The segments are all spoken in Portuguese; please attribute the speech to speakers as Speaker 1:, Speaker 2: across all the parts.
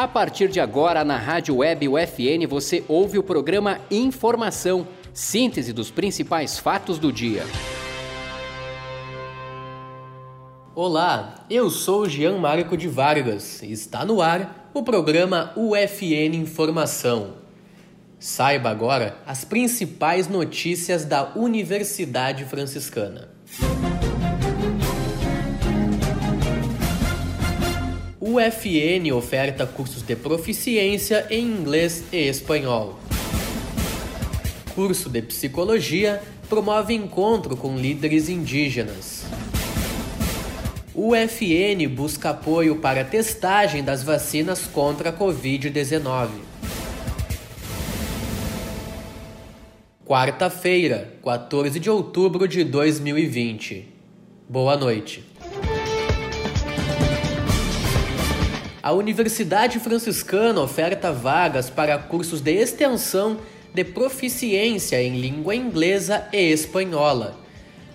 Speaker 1: A partir de agora, na Rádio Web UFN, você ouve o programa Informação, síntese dos principais fatos do dia.
Speaker 2: Olá, eu sou Jean Marco de Vargas e está no ar o programa UFN Informação. Saiba agora as principais notícias da Universidade Franciscana. UFN oferta cursos de proficiência em inglês e espanhol. Curso de psicologia promove encontro com líderes indígenas. UFN busca apoio para testagem das vacinas contra a Covid-19. Quarta-feira, 14 de outubro de 2020. Boa noite. A Universidade Franciscana oferta vagas para cursos de extensão de proficiência em língua inglesa e espanhola.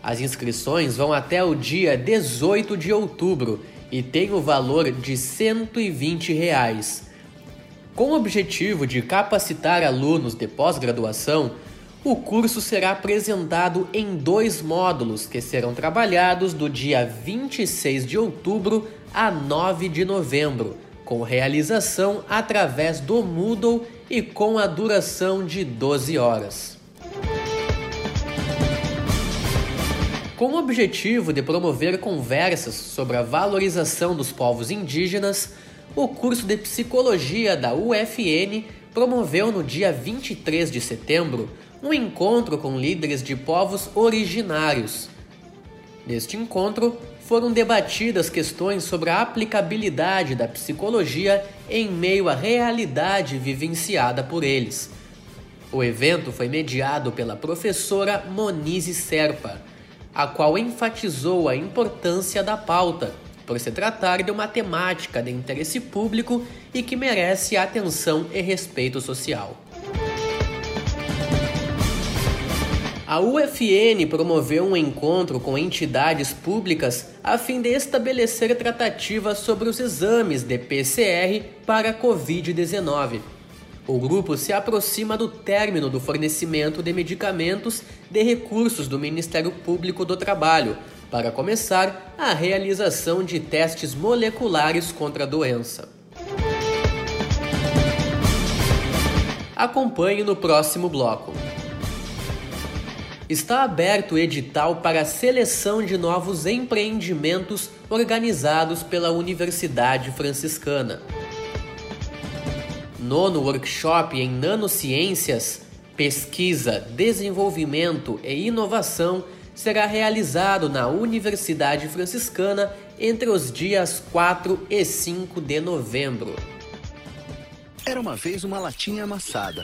Speaker 2: As inscrições vão até o dia 18 de outubro e têm o valor de 120 reais. Com o objetivo de capacitar alunos de pós-graduação, o curso será apresentado em dois módulos que serão trabalhados do dia 26 de outubro a 9 de novembro, com realização através do Moodle e com a duração de 12 horas. Com o objetivo de promover conversas sobre a valorização dos povos indígenas, o curso de psicologia da UFN promoveu no dia 23 de setembro um encontro com líderes de povos originários. Neste encontro, foram debatidas questões sobre a aplicabilidade da psicologia em meio à realidade vivenciada por eles. O evento foi mediado pela professora Monize Serpa, a qual enfatizou a importância da pauta, por se tratar de uma temática de interesse público e que merece atenção e respeito social. A UFN promoveu um encontro com entidades públicas a fim de estabelecer tratativas sobre os exames de PCR para a Covid-19. O grupo se aproxima do término do fornecimento de medicamentos de recursos do Ministério Público do Trabalho para começar a realização de testes moleculares contra a doença. Acompanhe no próximo bloco. Está aberto o edital para a seleção de novos empreendimentos organizados pela Universidade Franciscana. Nono workshop em nanociências, pesquisa, desenvolvimento e inovação será realizado na Universidade Franciscana entre os dias 4 e 5 de novembro.
Speaker 3: Era uma vez uma latinha amassada.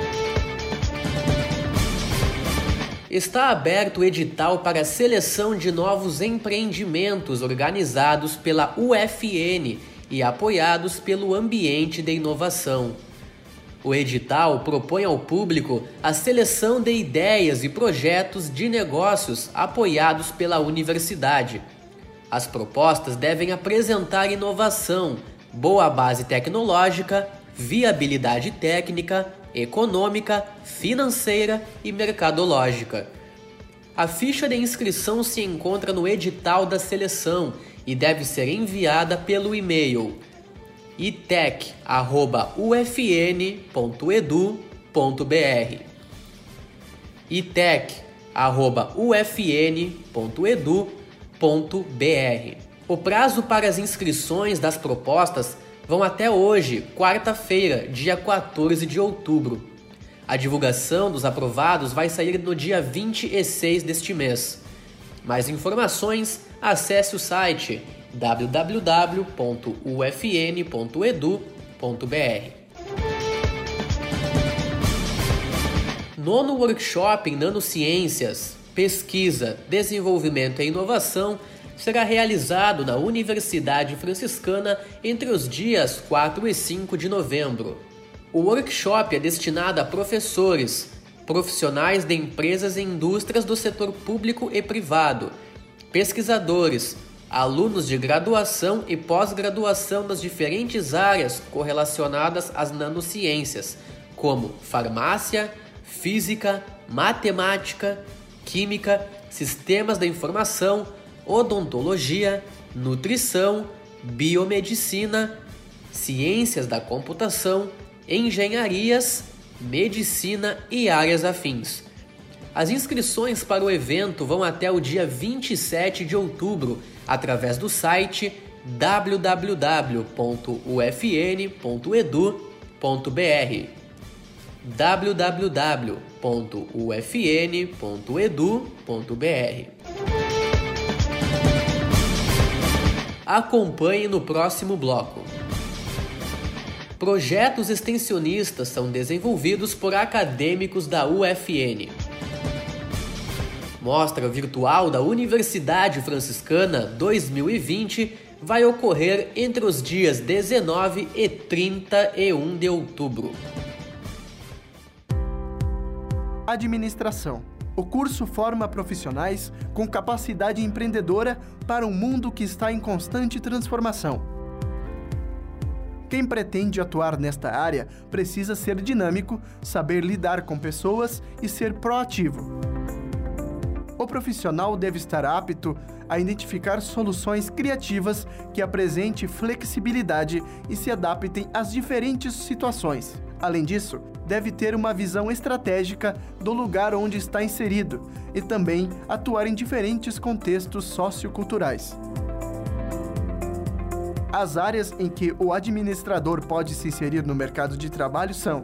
Speaker 2: Está aberto o edital para seleção de novos empreendimentos organizados pela UFN e apoiados pelo Ambiente de Inovação. O edital propõe ao público a seleção de ideias e projetos de negócios apoiados pela universidade. As propostas devem apresentar inovação, boa base tecnológica, viabilidade técnica, econômica, financeira e mercadológica. A ficha de inscrição se encontra no edital da seleção e deve ser enviada pelo e-mail itec@ufn.edu.br. itec@ufn.edu.br. O prazo para as inscrições das propostas vão até hoje, quarta-feira, dia 14 de outubro. A divulgação dos aprovados vai sair no dia 26 deste mês. Mais informações, acesse o site www.ufn.edu.br. Nono workshop em nanociências, pesquisa, desenvolvimento e inovação será realizado na Universidade Franciscana entre os dias 4 e 5 de novembro. O workshop é destinado a professores, profissionais de empresas e indústrias do setor público e privado, pesquisadores, alunos de graduação e pós-graduação das diferentes áreas correlacionadas às nanociências, como farmácia, física, matemática, química, sistemas da informação, odontologia, nutrição, biomedicina, ciências da computação, engenharias, medicina e áreas afins. As inscrições para o evento vão até o dia 27 de outubro através do site www.ufn.edu.br www.ufn.edu.br Acompanhe no próximo bloco. Projetos extensionistas são desenvolvidos por acadêmicos da UFN. Mostra Virtual da Universidade Franciscana 2020 vai ocorrer entre os dias 19 e 31 de outubro.
Speaker 4: Administração. O curso forma profissionais com capacidade empreendedora para um mundo que está em constante transformação. Quem pretende atuar nesta área precisa ser dinâmico, saber lidar com pessoas e ser proativo o profissional deve estar apto a identificar soluções criativas que apresentem flexibilidade e se adaptem às diferentes situações. Além disso, deve ter uma visão estratégica do lugar onde está inserido e também atuar em diferentes contextos socioculturais. As áreas em que o administrador pode se inserir no mercado de trabalho são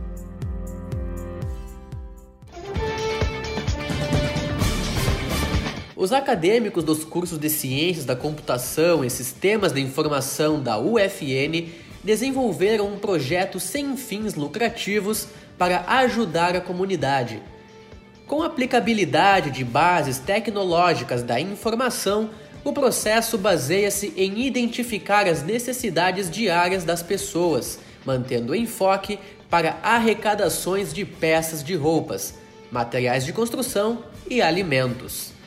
Speaker 2: Os acadêmicos dos cursos de Ciências da Computação e Sistemas de Informação da UFN desenvolveram um projeto sem fins lucrativos para ajudar a comunidade. Com aplicabilidade de bases tecnológicas da informação, o processo baseia-se em identificar as necessidades diárias das pessoas, mantendo enfoque para arrecadações de peças de roupas, materiais de construção e alimentos.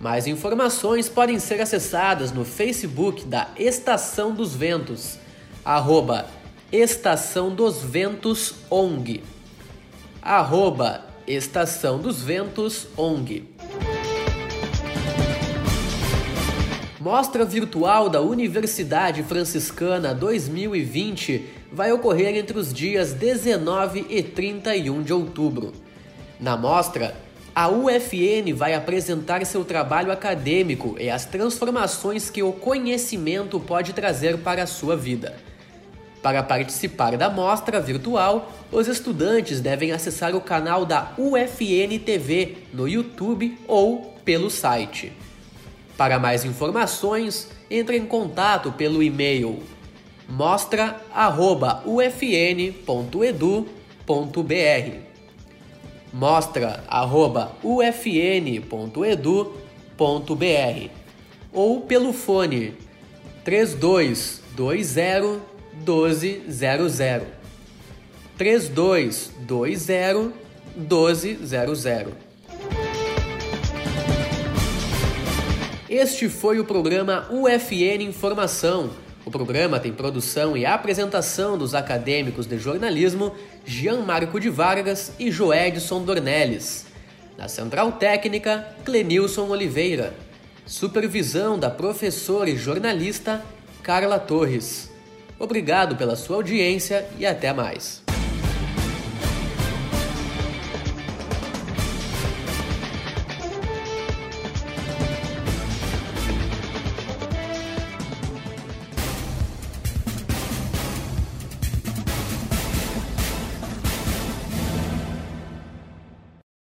Speaker 2: Mais informações podem ser acessadas no Facebook da Estação dos Ventos, arroba Estação dos Ventos ONG, arroba Estação dos Ventos ONG. Mostra Virtual da Universidade Franciscana 2020 vai ocorrer entre os dias 19 e 31 de outubro. Na mostra, a UFN vai apresentar seu trabalho acadêmico e as transformações que o conhecimento pode trazer para a sua vida. Para participar da mostra virtual, os estudantes devem acessar o canal da UFN TV no YouTube ou pelo site. Para mais informações, entre em contato pelo e-mail mostra@ufn.edu.br mostra@ufn.edu.br ou pelo fone 3220 1200 3220 1200 Este foi o programa UFN Informação o programa tem produção e apresentação dos acadêmicos de jornalismo Jean Marco de Vargas e Joedson Dornelles. Na central técnica, Clenilson Oliveira. Supervisão da professora e jornalista Carla Torres. Obrigado pela sua audiência e até mais.